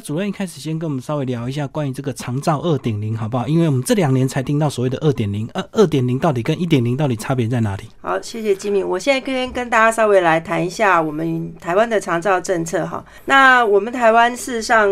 主任一开始先跟我们稍微聊一下关于这个长照二点零，好不好？因为我们这两年才听到所谓的二点零，二二点零到底跟一点零到底差别在哪里？好，谢谢金敏。我现在跟跟大家稍微来谈一下我们台湾的长照政策哈。那我们台湾事实上。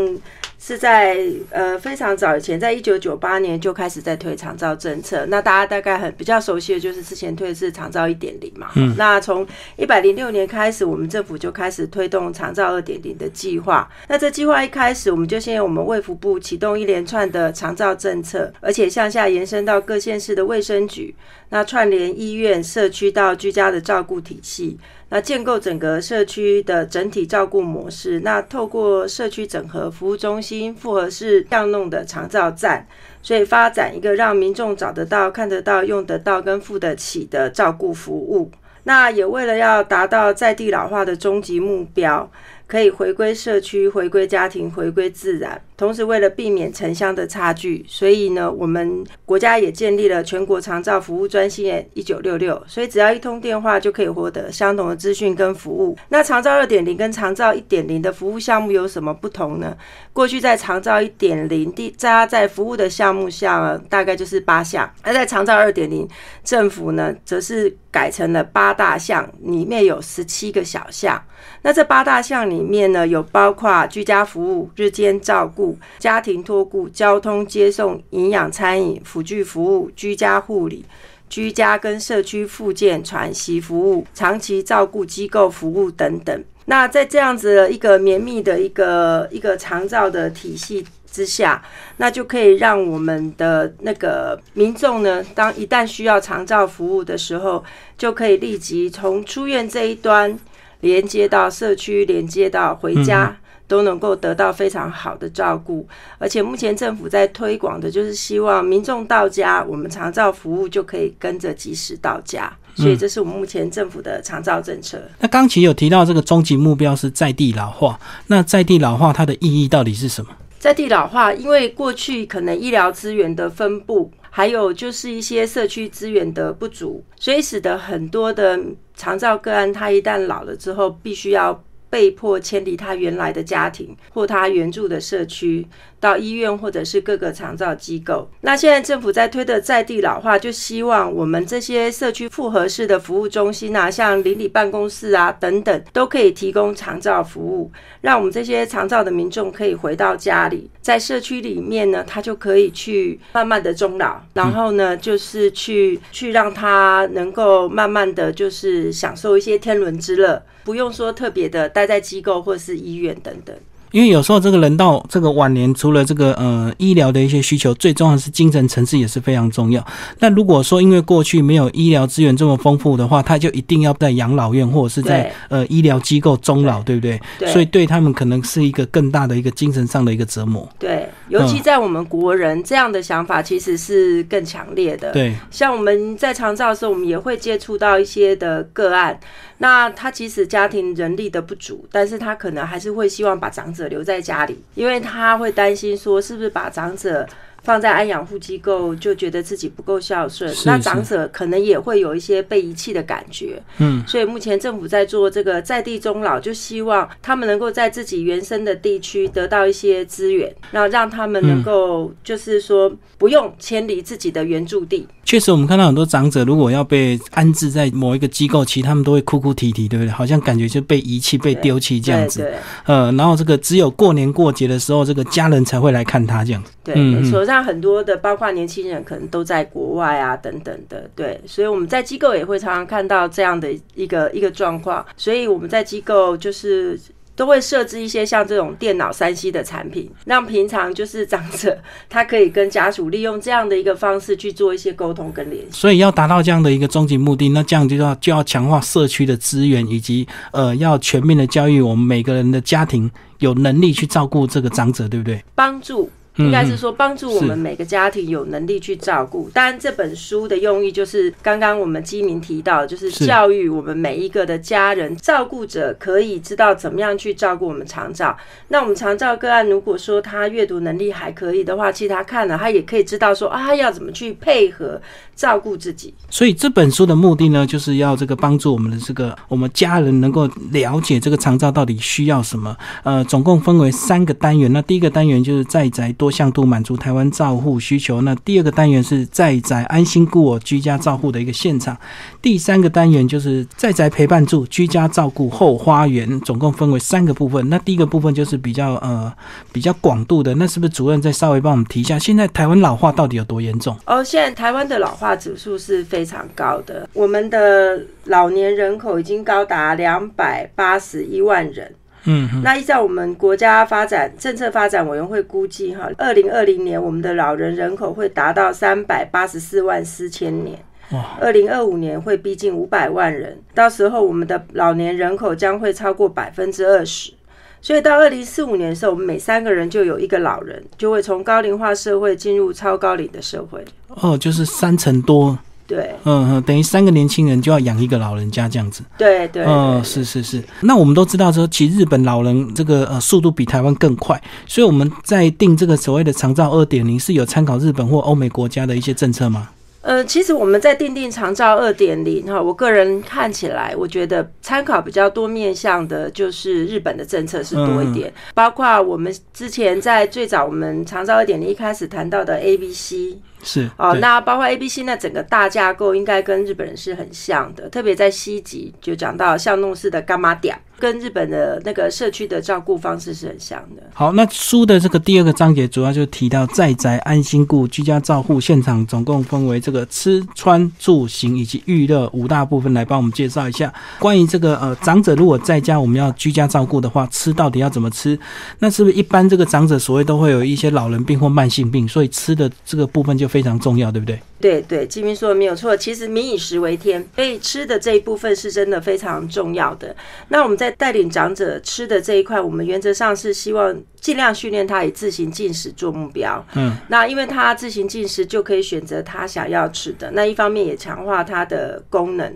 是在呃非常早以前，在一九九八年就开始在推长照政策。那大家大概很比较熟悉的就是之前推的是长照一点零嘛。嗯。那从一百零六年开始，我们政府就开始推动长照二点零的计划。那这计划一开始，我们就先由我们卫福部启动一连串的长照政策，而且向下延伸到各县市的卫生局，那串联医院、社区到居家的照顾体系。那建构整个社区的整体照顾模式，那透过社区整合服务中心、复合式样弄的长照站，所以发展一个让民众找得到、看得到、用得到跟付得起的照顾服务。那也为了要达到在地老化的终极目标。可以回归社区，回归家庭，回归自然。同时，为了避免城乡的差距，所以呢，我们国家也建立了全国长照服务专线一九六六。所以，只要一通电话就可以获得相同的资讯跟服务。那长照二点零跟长照一点零的服务项目有什么不同呢？过去在长照一点零，第家在服务的项目项大概就是八项，而在长照二点零，政府呢则是改成了八大项，里面有十七个小项。那这八大项里面呢，有包括居家服务、日间照顾、家庭托顾、交通接送、营养餐饮、辅具服务、居家护理、居家跟社区复健喘息服务、长期照顾机构服务等等。那在这样子的一个绵密的一个一个长照的体系之下，那就可以让我们的那个民众呢，当一旦需要长照服务的时候，就可以立即从出院这一端。连接到社区，连接到回家，都能够得到非常好的照顾。而且目前政府在推广的，就是希望民众到家，我们长照服务就可以跟着及时到家。所以这是我们目前政府的长照政策。那刚其有提到这个终极目标是在地老化，那在地老化它的意义到底是什么？在地老化，因为过去可能医疗资源的分布。还有就是一些社区资源的不足，所以使得很多的长照个案，他一旦老了之后，必须要。被迫迁离他原来的家庭或他原住的社区，到医院或者是各个长照机构。那现在政府在推的在地老化，就希望我们这些社区复合式的服务中心啊，像邻里办公室啊等等，都可以提供长照服务，让我们这些长照的民众可以回到家里，在社区里面呢，他就可以去慢慢的终老，然后呢，就是去去让他能够慢慢的就是享受一些天伦之乐。不用说特别的，待在机构或是医院等等。因为有时候这个人到这个晚年，除了这个呃医疗的一些需求，最重要的是精神层次也是非常重要。那如果说因为过去没有医疗资源这么丰富的话，他就一定要在养老院或者是在呃医疗机构终老，对不对？所以对他们可能是一个更大的一个精神上的一个折磨。对，尤其在我们国人这样的想法其实是更强烈的。对，像我们在长照的时候，我们也会接触到一些的个案，那他即使家庭人力的不足，但是他可能还是会希望把长者留在家里，因为他会担心说，是不是把长者。放在安养护机构，就觉得自己不够孝顺，那长者可能也会有一些被遗弃的感觉。嗯，所以目前政府在做这个在地终老，就希望他们能够在自己原生的地区得到一些资源，然后让他们能够就是说不用迁离自己的原住地。确实，我们看到很多长者如果要被安置在某一个机构，其实他们都会哭哭啼啼，对不对？好像感觉就被遗弃、被丢弃这样子。对呃，然后这个只有过年过节的时候，这个家人才会来看他这样子。对，没错。像很多的，包括年轻人，可能都在国外啊，等等的。对，所以我们在机构也会常常看到这样的一个一个状况。所以我们在机构就是。都会设置一些像这种电脑三 C 的产品，让平常就是长者他可以跟家属利用这样的一个方式去做一些沟通跟联系。所以要达到这样的一个终极目的，那这样就要就要强化社区的资源，以及呃要全面的教育我们每个人的家庭有能力去照顾这个长者，对不对？帮助应该是说帮助我们每个家庭有能力去照顾。当然，这本书的用意就是刚刚我们基民提到，就是教育我们每一个的家人照顾者可以知道怎么样去照顾我们长照。那我们长照个案，如果说他阅读能力还可以的话，其实他看了他也可以知道说啊，要怎么去配合照顾自己。所以这本书的目的呢，就是要这个帮助我们的这个我们家人能够了解这个长照到底需要什么。呃，总共分为三个单元。那第一个单元就是在宅多向度满足台湾照护需求。那第二个单元是在宅安心故我居家照护的一个现场。第三个单元就是在宅陪伴住居家照顾后花园。总共分为三个部分。那第一个部分就是比较呃比较广度的。那是不是主任再稍微帮我们提一下，现在台湾老化到底有多严重？哦，现在台湾的老化指数是非常高的。我们的老年人口已经高达两百八十一万人。嗯，那依照我们国家发展政策发展委员会估计，哈，二零二零年我们的老人人口会达到三百八十四万四千年，哇，二零二五年会逼近五百万人，到时候我们的老年人口将会超过百分之二十，所以到二零四五年的时候，我们每三个人就有一个老人，就会从高龄化社会进入超高龄的社会。哦，就是三成多。对，嗯嗯，等于三个年轻人就要养一个老人家这样子。对对，嗯，是是是。那我们都知道说，其实日本老人这个呃速度比台湾更快，所以我们在定这个所谓的长照二点零是有参考日本或欧美国家的一些政策吗？呃，其实我们在定定长照二点零哈，我个人看起来，我觉得参考比较多面向的，就是日本的政策是多一点，包括我们之前在最早我们长照二点零一开始谈到的 A B C。是哦，那包括 A、B、C 那整个大架构应该跟日本人是很像的，特别在西极就讲到巷弄式的干妈店，跟日本的那个社区的照顾方式是很像的。好，那书的这个第二个章节主要就提到在宅安心顾居家照护现场，总共分为这个吃穿住行以及娱乐五大部分，来帮我们介绍一下关于这个呃长者如果在家我们要居家照顾的话，吃到底要怎么吃？那是不是一般这个长者所谓都会有一些老人病或慢性病，所以吃的这个部分就非常重要，对不对？对对，金明说的没有错。其实民以食为天，所以吃的这一部分是真的非常重要的。那我们在带领长者吃的这一块，我们原则上是希望尽量训练他以自行进食做目标。嗯，那因为他自行进食，就可以选择他想要吃的。那一方面也强化他的功能。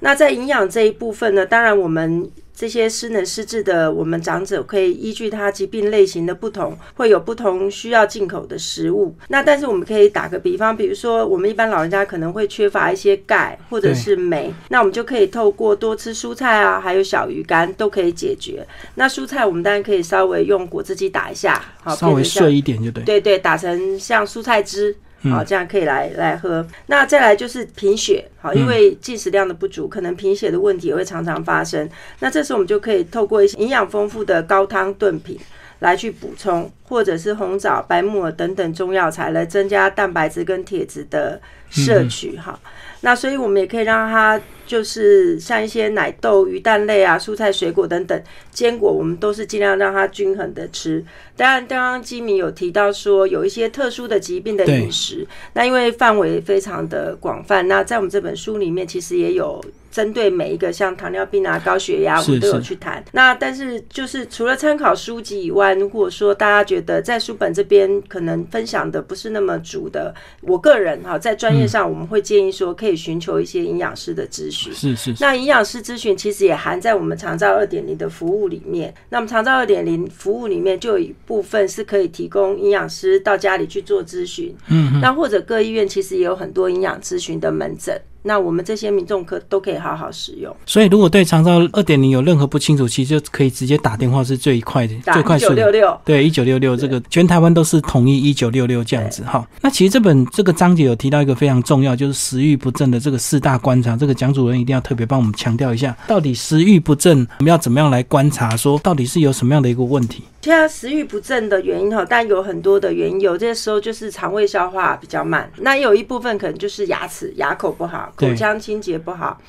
那在营养这一部分呢，当然我们。这些失能失智的我们长者可以依据他疾病类型的不同，会有不同需要进口的食物。那但是我们可以打个比方，比如说我们一般老人家可能会缺乏一些钙或者是镁，那我们就可以透过多吃蔬菜啊，还有小鱼干都可以解决。那蔬菜我们当然可以稍微用果汁机打一下，好，稍微碎一点就对。对对，打成像蔬菜汁。好，这样可以来来喝。那再来就是贫血，好，因为进食量的不足，可能贫血的问题也会常常发生。那这时候我们就可以透过一些营养丰富的高汤炖品来去补充，或者是红枣、白木耳等等中药材来增加蛋白质跟铁质的摄取。哈，那所以我们也可以让它。就是像一些奶豆、鱼蛋类啊、蔬菜、水果等等坚果，我们都是尽量让它均衡的吃。当然，刚刚基米有提到说有一些特殊的疾病的饮食，那因为范围非常的广泛，那在我们这本书里面其实也有针对每一个像糖尿病啊、高血压，我们都有去谈。那但是就是除了参考书籍以外，如果说大家觉得在书本这边可能分享的不是那么足的，我个人哈在专业上我们会建议说可以寻求一些营养师的咨询。是是，那营养师咨询其实也含在我们长照二点零的服务里面。那么长照二点零服务里面就有一部分是可以提供营养师到家里去做咨询。嗯，那或者各医院其实也有很多营养咨询的门诊。那我们这些民众可都可以好好使用。所以，如果对长照二点零有任何不清楚，其实就可以直接打电话，是最快的、最快速的。对，一九六六这个全台湾都是统一一九六六这样子哈。那其实这本这个章节有提到一个非常重要，就是食欲不振的这个四大观察。这个蒋主任一定要特别帮我们强调一下，到底食欲不振，我们要怎么样来观察，说到底是有什么样的一个问题？现在食欲不振的原因哈，但有很多的原因，有些时候就是肠胃消化比较慢，那有一部分可能就是牙齿、牙口不好，口腔清洁不好。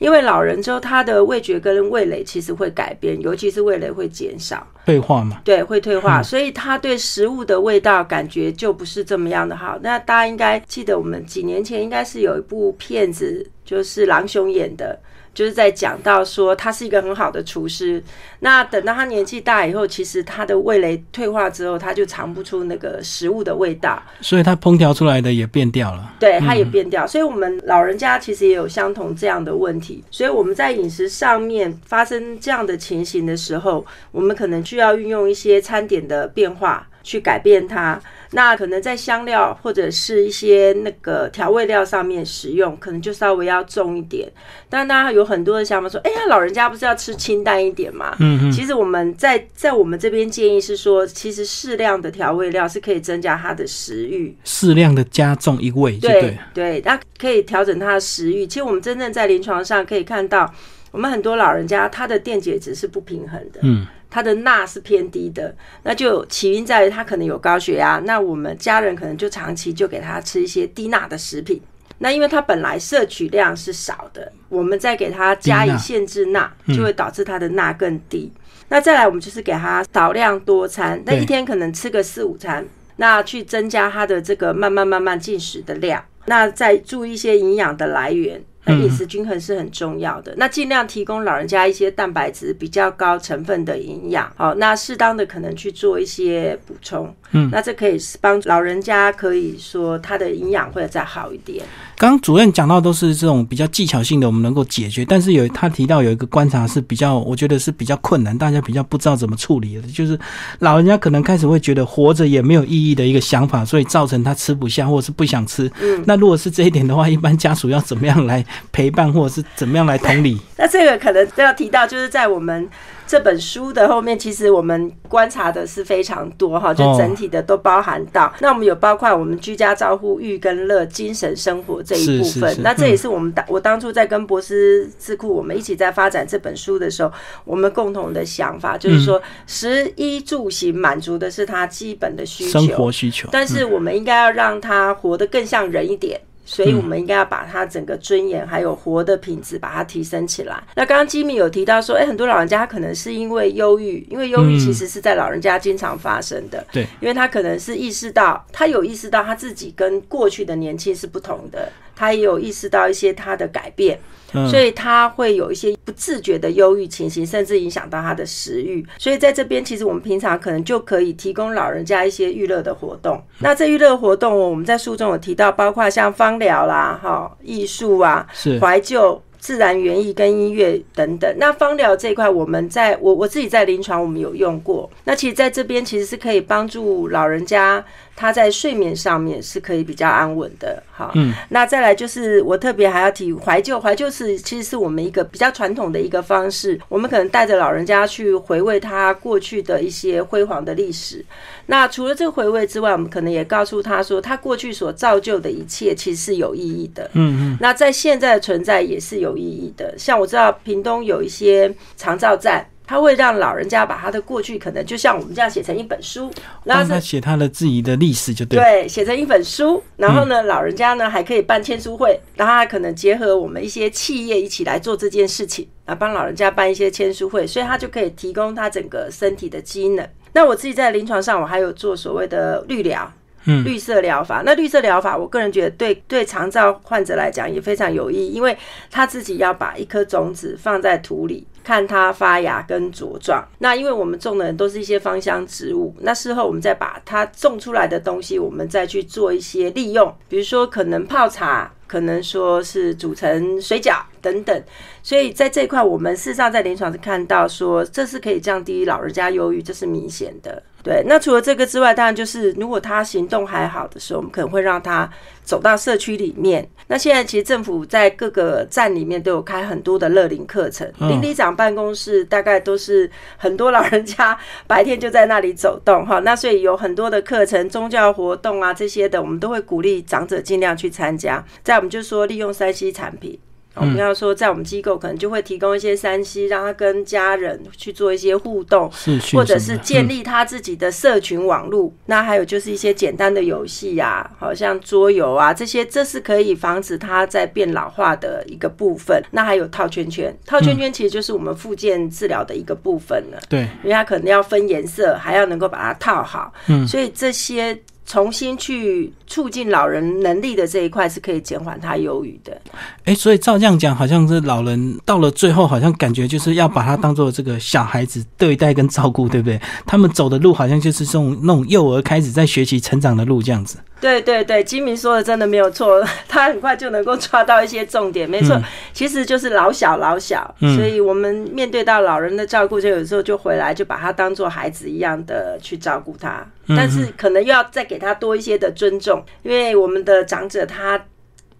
因为老人之后，他的味觉跟味蕾其实会改变，尤其是味蕾会减少，退化嘛？对，会退化，所以他对食物的味道感觉就不是这么样的好。那大家应该记得，我们几年前应该是有一部片子，就是郎雄演的。就是在讲到说他是一个很好的厨师。那等到他年纪大以后，其实他的味蕾退化之后，他就尝不出那个食物的味道，所以他烹调出来的也变掉了。对，他也变掉。所以我们老人家其实也有相同这样的问题。所以我们在饮食上面发生这样的情形的时候，我们可能需要运用一些餐点的变化去改变它。那可能在香料或者是一些那个调味料上面使用，可能就稍微要重一点。但大家有很多的想法说，哎呀，老人家不是要吃清淡一点嘛？嗯嗯。其实我们在在我们这边建议是说，其实适量的调味料是可以增加他的食欲，适量的加重一味，对对，那可以调整他的食欲。其实我们真正在临床上可以看到，我们很多老人家他的电解质是不平衡的，嗯。它的钠是偏低的，那就起因在于他可能有高血压。那我们家人可能就长期就给他吃一些低钠的食品。那因为它本来摄取量是少的，我们再给他加以限制钠，就会导致它的钠更低。那再来，我们就是给他少量多餐，那一天可能吃个四五餐，那去增加他的这个慢慢慢慢进食的量。那再注意一些营养的来源。那饮食均衡是很重要的。那尽量提供老人家一些蛋白质比较高成分的营养。好，那适当的可能去做一些补充。嗯，那这可以帮老人家可以说他的营养会再好一点。刚刚主任讲到都是这种比较技巧性的，我们能够解决。但是有他提到有一个观察是比较，我觉得是比较困难，大家比较不知道怎么处理的，就是老人家可能开始会觉得活着也没有意义的一个想法，所以造成他吃不下或者是不想吃。嗯，那如果是这一点的话，一般家属要怎么样来陪伴，或者是怎么样来同理？那这个可能都要提到，就是在我们。这本书的后面，其实我们观察的是非常多哈，就整体的都包含到。那我们有包括我们居家照护、育跟乐、精神生活这一部分。那这也是我们当我当初在跟博斯智库我们一起在发展这本书的时候，我们共同的想法就是说，食衣住行满足的是他基本的需求，生活需求。但是我们应该要让他活得更像人一点。所以，我们应该要把他整个尊严还有活的品质把它提升起来。那刚刚吉米有提到说，哎，很多老人家他可能是因为忧郁，因为忧郁其实是在老人家经常发生的。对，因为他可能是意识到，他有意识到他自己跟过去的年轻是不同的，他也有意识到一些他的改变。所以他会有一些不自觉的忧郁情形，甚至影响到他的食欲。所以在这边，其实我们平常可能就可以提供老人家一些娱乐的活动。那这娱乐活动，我们在书中有提到，包括像芳疗啦、哈艺术啊、怀旧。自然园艺跟音乐等等，那芳疗这一块，我们在我我自己在临床我们有用过。那其实在这边其实是可以帮助老人家他在睡眠上面是可以比较安稳的。好，嗯，那再来就是我特别还要提怀旧，怀旧是其实是我们一个比较传统的一个方式，我们可能带着老人家去回味他过去的一些辉煌的历史。那除了这个回味之外，我们可能也告诉他说，他过去所造就的一切其实是有意义的。嗯嗯。那在现在的存在也是有意义的。像我知道屏东有一些长照站，他会让老人家把他的过去，可能就像我们这样写成一本书，然后他写他的自己的历史就对。对，写成一本书，然后呢，老人家呢还可以办签书会，然后可能结合我们一些企业一起来做这件事情，啊，帮老人家办一些签书会，所以他就可以提供他整个身体的机能。那我自己在临床上，我还有做所谓的绿疗，绿色疗法。那绿色疗法，我个人觉得对对肠照患者来讲也非常有益，因为他自己要把一颗种子放在土里，看它发芽跟茁壮。那因为我们种的都是一些芳香植物，那事后我们再把它种出来的东西，我们再去做一些利用，比如说可能泡茶。可能说是煮成水饺等等，所以在这一块，我们事实上在临床是看到说，这是可以降低老人家忧郁，这是明显的。对，那除了这个之外，当然就是如果他行动还好的时候，我们可能会让他走到社区里面。那现在其实政府在各个站里面都有开很多的乐龄课程，邻里长办公室大概都是很多老人家 白天就在那里走动哈。那所以有很多的课程、宗教活动啊这些的，我们都会鼓励长者尽量去参加。在我们就说利用三 C 产品。我们要说，在我们机构可能就会提供一些山西，让他跟家人去做一些互动，或者是建立他自己的社群网络。那还有就是一些简单的游戏呀，好像桌游啊这些，这是可以防止他在变老化的一个部分。那还有套圈圈，套圈圈其实就是我们附件治疗的一个部分了。对，因为它可能要分颜色，还要能够把它套好。嗯，所以这些。重新去促进老人能力的这一块是可以减缓他忧郁的。哎，所以照这样讲，好像是老人到了最后，好像感觉就是要把他当做这个小孩子对待跟照顾，对不对？他们走的路好像就是从那种幼儿开始在学习成长的路这样子。对对对，金明说的真的没有错，他很快就能够抓到一些重点。没错，其实就是老小老小，所以我们面对到老人的照顾，就有时候就回来就把他当做孩子一样的去照顾他，但是可能又要再给他多一些的尊重，因为我们的长者他。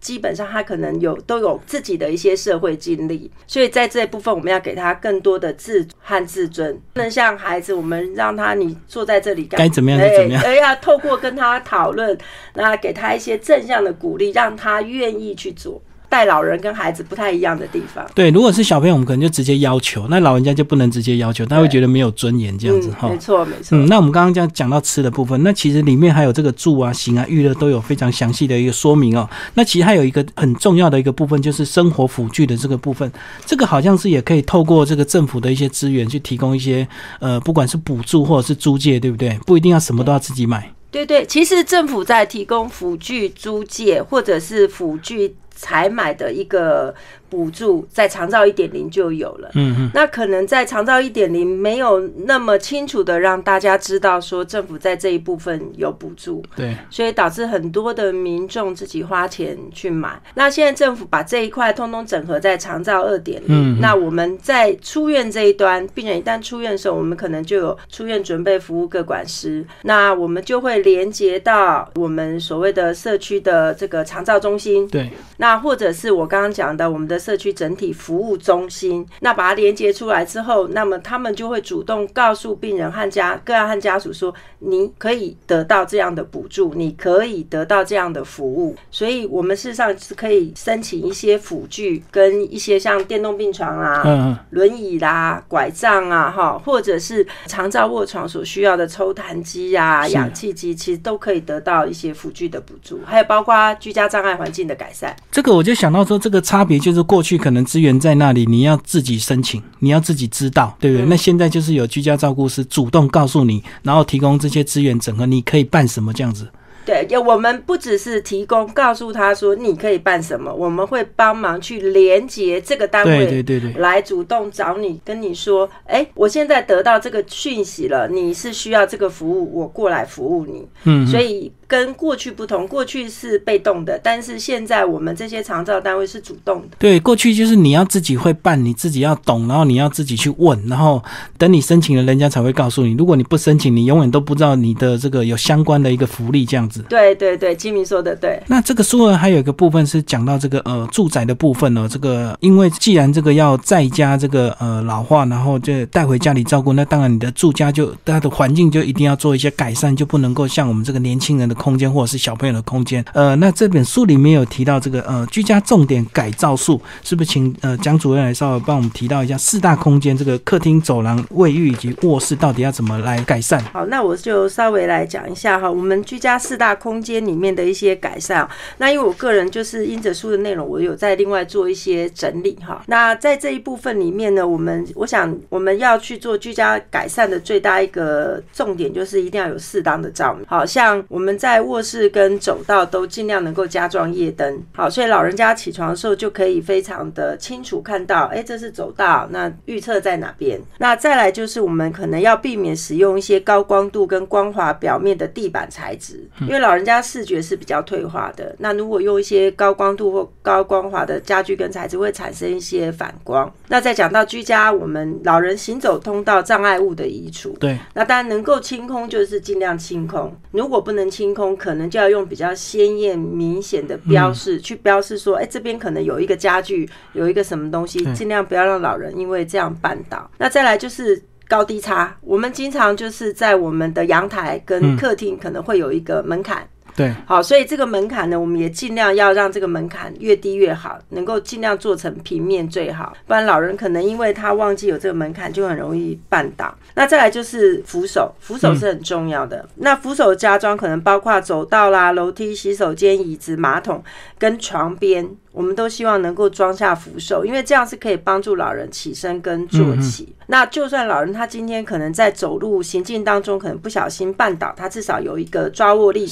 基本上他可能有都有自己的一些社会经历，所以在这一部分我们要给他更多的自和自尊，不能像孩子，我们让他你坐在这里该怎么样就怎么样，而要透过跟他讨论，那给他一些正向的鼓励，让他愿意去做。带老人跟孩子不太一样的地方。对，如果是小朋友，我们可能就直接要求；那老人家就不能直接要求，他会觉得没有尊严这样子哈。没错，没错。嗯，那我们刚刚讲讲到吃的部分，那其实里面还有这个住啊、行啊、娱乐都有非常详细的一个说明哦。那其实还有一个很重要的一个部分，就是生活辅具的这个部分，这个好像是也可以透过这个政府的一些资源去提供一些呃，不管是补助或者是租借，对不对？不一定要什么都要自己买。对对，其实政府在提供辅具租借或者是辅具才买的一个。补助在长照一点零就有了，嗯嗯，那可能在长照一点零没有那么清楚的让大家知道说政府在这一部分有补助，对，所以导致很多的民众自己花钱去买。那现在政府把这一块通通整合在长照二点零，那我们在出院这一端，病人一旦出院的时候，我们可能就有出院准备服务各管师，那我们就会连接到我们所谓的社区的这个长照中心，对，那或者是我刚刚讲的我们的。社区整体服务中心，那把它连接出来之后，那么他们就会主动告诉病人和家个案和家属说，你可以得到这样的补助，你可以得到这样的服务。所以，我们事实上是可以申请一些辅具，跟一些像电动病床啊、轮椅啦、拐杖啊，哈，或者是长照卧床所需要的抽痰机啊、氧气机，其实都可以得到一些辅具的补助。还有包括居家障碍环境的改善。这个我就想到说，这个差别就是。过去可能资源在那里，你要自己申请，你要自己知道，对不对？那现在就是有居家照顾师主动告诉你，然后提供这些资源整合，你可以办什么这样子。对，我们不只是提供，告诉他说你可以办什么，我们会帮忙去连接这个单位，对对对，来主动找你，跟你说，哎，我现在得到这个讯息了，你是需要这个服务，我过来服务你。嗯，所以。跟过去不同，过去是被动的，但是现在我们这些长照单位是主动的。对，过去就是你要自己会办，你自己要懂，然后你要自己去问，然后等你申请了，人家才会告诉你。如果你不申请，你永远都不知道你的这个有相关的一个福利这样子。对对对，金明说的对。那这个书呢，还有一个部分是讲到这个呃住宅的部分呢。这个因为既然这个要在家这个呃老化，然后就带回家里照顾，那当然你的住家就它的环境就一定要做一些改善，就不能够像我们这个年轻人的。空间或者是小朋友的空间，呃，那这本书里面有提到这个呃居家重点改造术，是不是请呃蒋主任来稍微帮我们提到一下四大空间这个客厅、走廊、卫浴以及卧室到底要怎么来改善？好，那我就稍微来讲一下哈，我们居家四大空间里面的一些改善。那因为我个人就是因着书的内容，我有在另外做一些整理哈。那在这一部分里面呢，我们我想我们要去做居家改善的最大一个重点就是一定要有适当的照明，好像我们。在卧室跟走道都尽量能够加装夜灯，好，所以老人家起床的时候就可以非常的清楚看到，哎，这是走道，那预测在哪边？那再来就是我们可能要避免使用一些高光度跟光滑表面的地板材质，因为老人家视觉是比较退化的。那如果用一些高光度或高光滑的家具跟材质，会产生一些反光。那再讲到居家，我们老人行走通道障碍物的移除，对，那当然能够清空就是尽量清空，如果不能清。空可能就要用比较鲜艳明显的标示去标示说，哎，这边可能有一个家具，有一个什么东西，尽量不要让老人因为这样绊倒。那再来就是高低差，我们经常就是在我们的阳台跟客厅可能会有一个门槛。对，好，所以这个门槛呢，我们也尽量要让这个门槛越低越好，能够尽量做成平面最好，不然老人可能因为他忘记有这个门槛，就很容易绊倒。那再来就是扶手，扶手是很重要的。那扶手加装可能包括走道啦、楼梯、洗手间、椅子、马桶跟床边。我们都希望能够装下扶手，因为这样是可以帮助老人起身跟坐起。那就算老人他今天可能在走路行进当中可能不小心绊倒，他至少有一个抓握力，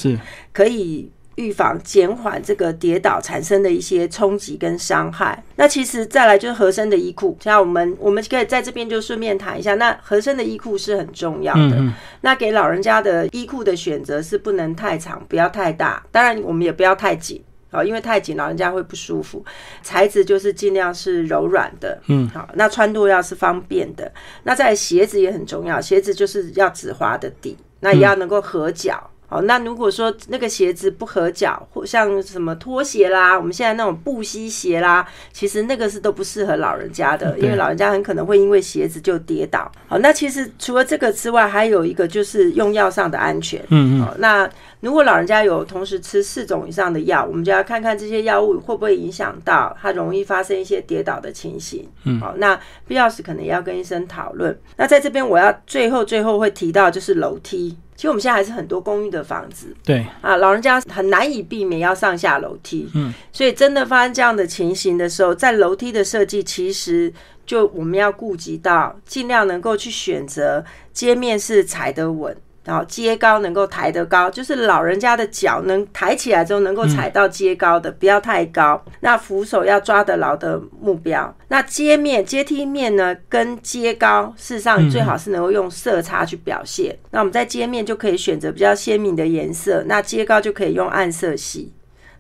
可以预防、减缓这个跌倒产生的一些冲击跟伤害。那其实再来就是合身的衣裤，像我们我们可以在这边就顺便谈一下，那合身的衣裤是很重要的。那给老人家的衣裤的选择是不能太长，不要太大，当然我们也不要太紧。好，因为太紧，老人家会不舒服。材质就是尽量是柔软的，嗯，好，那穿度要是方便的。那在鞋子也很重要，鞋子就是要止滑的底，那也要能够合脚。好，那如果说那个鞋子不合脚，或像什么拖鞋啦，我们现在那种布鞋鞋啦，其实那个是都不适合老人家的，因为老人家很可能会因为鞋子就跌倒。好，那其实除了这个之外，还有一个就是用药上的安全。嗯嗯，那。如果老人家有同时吃四种以上的药，我们就要看看这些药物会不会影响到他容易发生一些跌倒的情形。嗯，好，那必要时可能也要跟医生讨论。那在这边我要最后最后会提到就是楼梯。其实我们现在还是很多公寓的房子，对啊，老人家很难以避免要上下楼梯。嗯，所以真的发生这样的情形的时候，在楼梯的设计，其实就我们要顾及到，尽量能够去选择街面是踩得稳。然后阶高能够抬得高，就是老人家的脚能抬起来之后能够踩到阶高的，不要太高。那扶手要抓得牢的目标。那阶面、阶梯面呢，跟阶高，事实上最好是能够用色差去表现。那我们在阶面就可以选择比较鲜明的颜色，那阶高就可以用暗色系。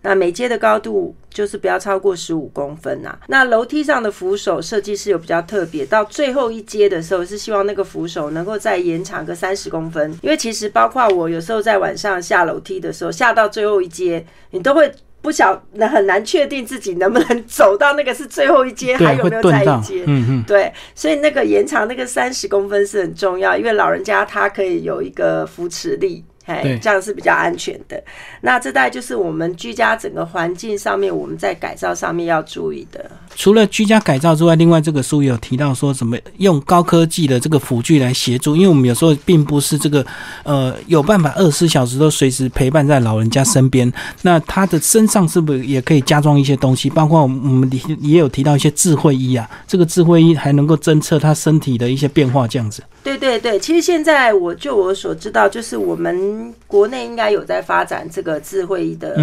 那每阶的高度就是不要超过十五公分呐。那楼梯上的扶手设计是有比较特别，到最后一阶的时候是希望那个扶手能够再延长个三十公分，因为其实包括我有时候在晚上下楼梯的时候，下到最后一阶，你都会不晓很难确定自己能不能走到那个是最后一阶，还有没有再一阶。嗯嗯。对，所以那个延长那个三十公分是很重要，因为老人家他可以有一个扶持力。哎，这样是比较安全的。那这代就是我们居家整个环境上面，我们在改造上面要注意的。除了居家改造之外，另外这个书有提到说什么用高科技的这个辅具来协助，因为我们有时候并不是这个呃有办法二十四小时都随时陪伴在老人家身边。那他的身上是不是也可以加装一些东西？包括我们也有提到一些智慧衣啊，这个智慧衣还能够侦测他身体的一些变化，这样子。对对对，其实现在我就我所知道，就是我们国内应该有在发展这个智慧的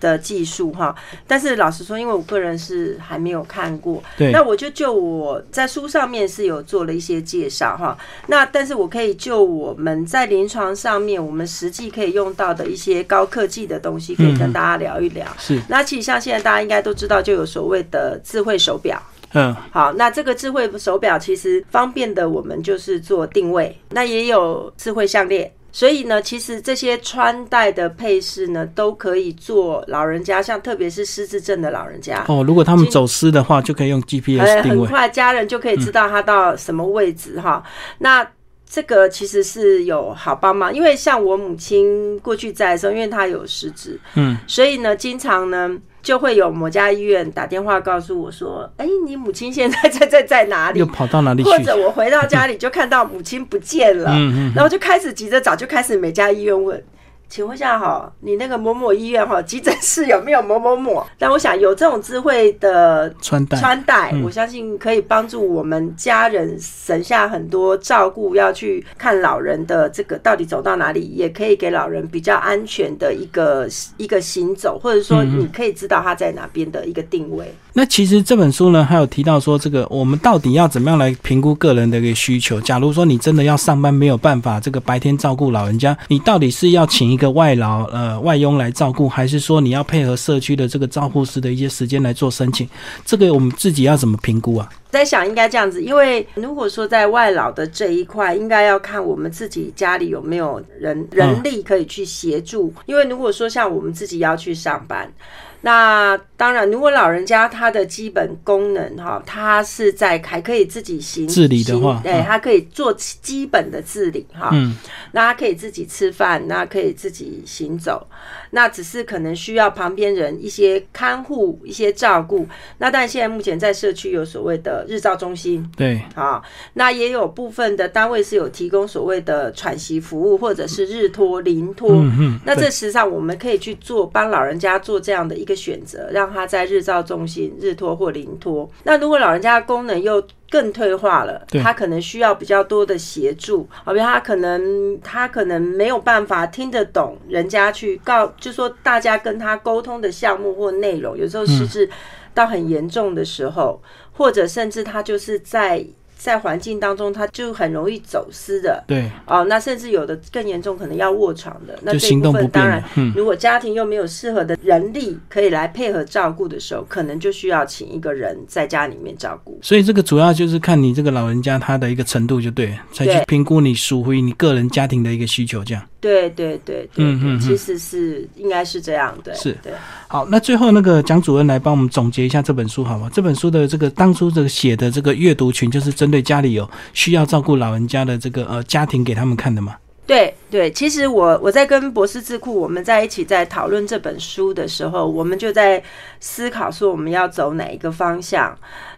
的技术哈。但是老实说，因为我个人是还没有看过，对，那我就就我在书上面是有做了一些介绍哈。那但是我可以就我们在临床上面，我们实际可以用到的一些高科技的东西，可以跟大家聊一聊。是，那其实像现在大家应该都知道，就有所谓的智慧手表。嗯，好，那这个智慧手表其实方便的，我们就是做定位。那也有智慧项链，所以呢，其实这些穿戴的配饰呢，都可以做老人家，像特别是失智症的老人家哦。如果他们走失的话，就可以用 GPS 定位，很快家人就可以知道他到什么位置哈。那这个其实是有好帮忙，因为像我母亲过去在的时候，因为她有失智，嗯，所以呢，经常呢。就会有某家医院打电话告诉我说：“哎，你母亲现在在在在哪里？又跑到哪里去？”或者我回到家里就看到母亲不见了，然后就开始急着找，就开始每家医院问。请问一下哈，你那个某某医院哈急诊室有没有某某某？但我想有这种智慧的穿戴，穿戴，我相信可以帮助我们家人省下很多照顾要去看老人的这个到底走到哪里，也可以给老人比较安全的一个一个行走，或者说你可以知道他在哪边的一个定位。那其实这本书呢，还有提到说，这个我们到底要怎么样来评估个人的一个需求？假如说你真的要上班，没有办法这个白天照顾老人家，你到底是要请一个的外劳呃外佣来照顾，还是说你要配合社区的这个照护师的一些时间来做申请？这个我们自己要怎么评估啊？在想应该这样子，因为如果说在外劳的这一块，应该要看我们自己家里有没有人人力可以去协助。因为如果说像我们自己要去上班。那当然，如果老人家他的基本功能哈，他是在还可以自己行自理的话，对，他可以做基本的自理哈。嗯，那他可以自己吃饭，那可以自己行走，那只是可能需要旁边人一些看护、一些照顾。那但现在目前在社区有所谓的日照中心，对，啊，那也有部分的单位是有提供所谓的喘息服务，或者是日托、临托。嗯嗯，那这实际上我们可以去做帮老人家做这样的一个。选择让他在日照中心日托或临托。那如果老人家的功能又更退化了，他可能需要比较多的协助，好比他可能他可能没有办法听得懂人家去告，就说大家跟他沟通的项目或内容，有时候失智到很严重的时候，或者甚至他就是在。在环境当中，他就很容易走失的对，哦。那甚至有的更严重，可能要卧床的。那这一部就行动不分当然，，嗯，如果家庭又没有适合的人力可以来配合照顾的时候，可能就需要请一个人在家里面照顾。所以这个主要就是看你这个老人家他的一个程度就对了，才去评估你属于你个人家庭的一个需求这样。对对对对嗯嗯嗯，其实是应该是这样对。是对。好，那最后那个蒋主任来帮我们总结一下这本书好吗？这本书的这个当初这个写的这个阅读群，就是针对家里有需要照顾老人家的这个呃家庭给他们看的吗。对对，其实我我在跟博士智库我们在一起在讨论这本书的时候，我们就在思考说我们要走哪一个方向。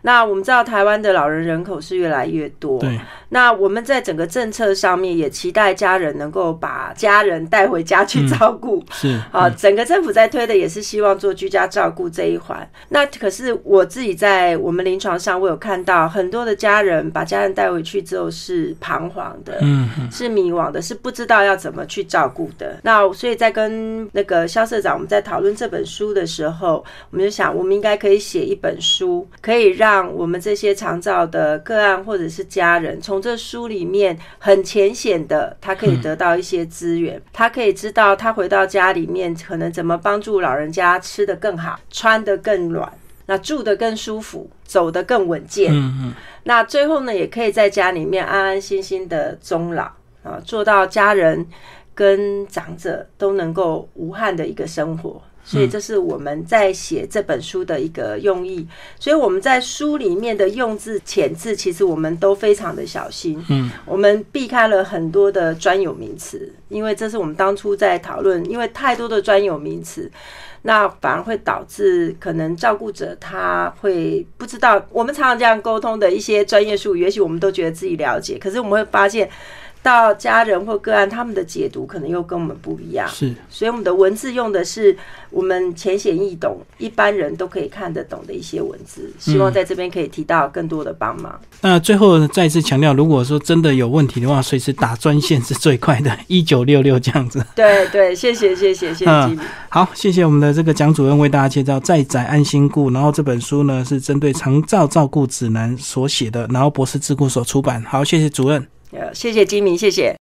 那我们知道台湾的老人人口是越来越多，对，那我们在整个政策上面也期待家人能够把家人带回家去照顾。是啊，嗯整个政府在推的也是希望做居家照顾这一环。那可是我自己在我们临床上，我有看到很多的家人把家人带回去之后是彷徨的，嗯嗯是迷惘的，是不知道要怎么去照顾的。那所以在跟那个肖社长我们在讨论这本书的时候，我们就想，我们应该可以写一本书，可以让我们这些长照的个案或者是家人，从这书里面很浅显的，他可以得到一些资源，他可以知道他回到家里面可能怎么帮助老人家吃得更好，穿得更暖。那住得更舒服，走得更稳健，嗯嗯，那最后呢，也可以在家里面安安心心的终老啊，做到家人跟长者都能够无憾的一个生活。所以这是我们在写这本书的一个用意。所以我们在书里面的用字遣字，其实我们都非常的小心。嗯，我们避开了很多的专有名词，因为这是我们当初在讨论，因为太多的专有名词。那反而会导致可能照顾者他会不知道，我们常常这样沟通的一些专业术语，也许我们都觉得自己了解，可是我们会发现到家人或个案他们的解读可能又跟我们不一样。是所以我们的文字用的是我们浅显易懂，一般人都可以看得懂的一些文字，希望在这边可以提到更多的帮忙。那最后再次强调，如果说真的有问题的话，随时打专线是最快的，一九六六这样子。对对，谢谢谢谢谢谢。好，谢谢我们的这个蒋主任为大家介绍《在宅安心顾》，然后这本书呢是针对长照照顾指南所写的，然后博士智库所出版。好，谢谢主任。谢谢金明，谢谢。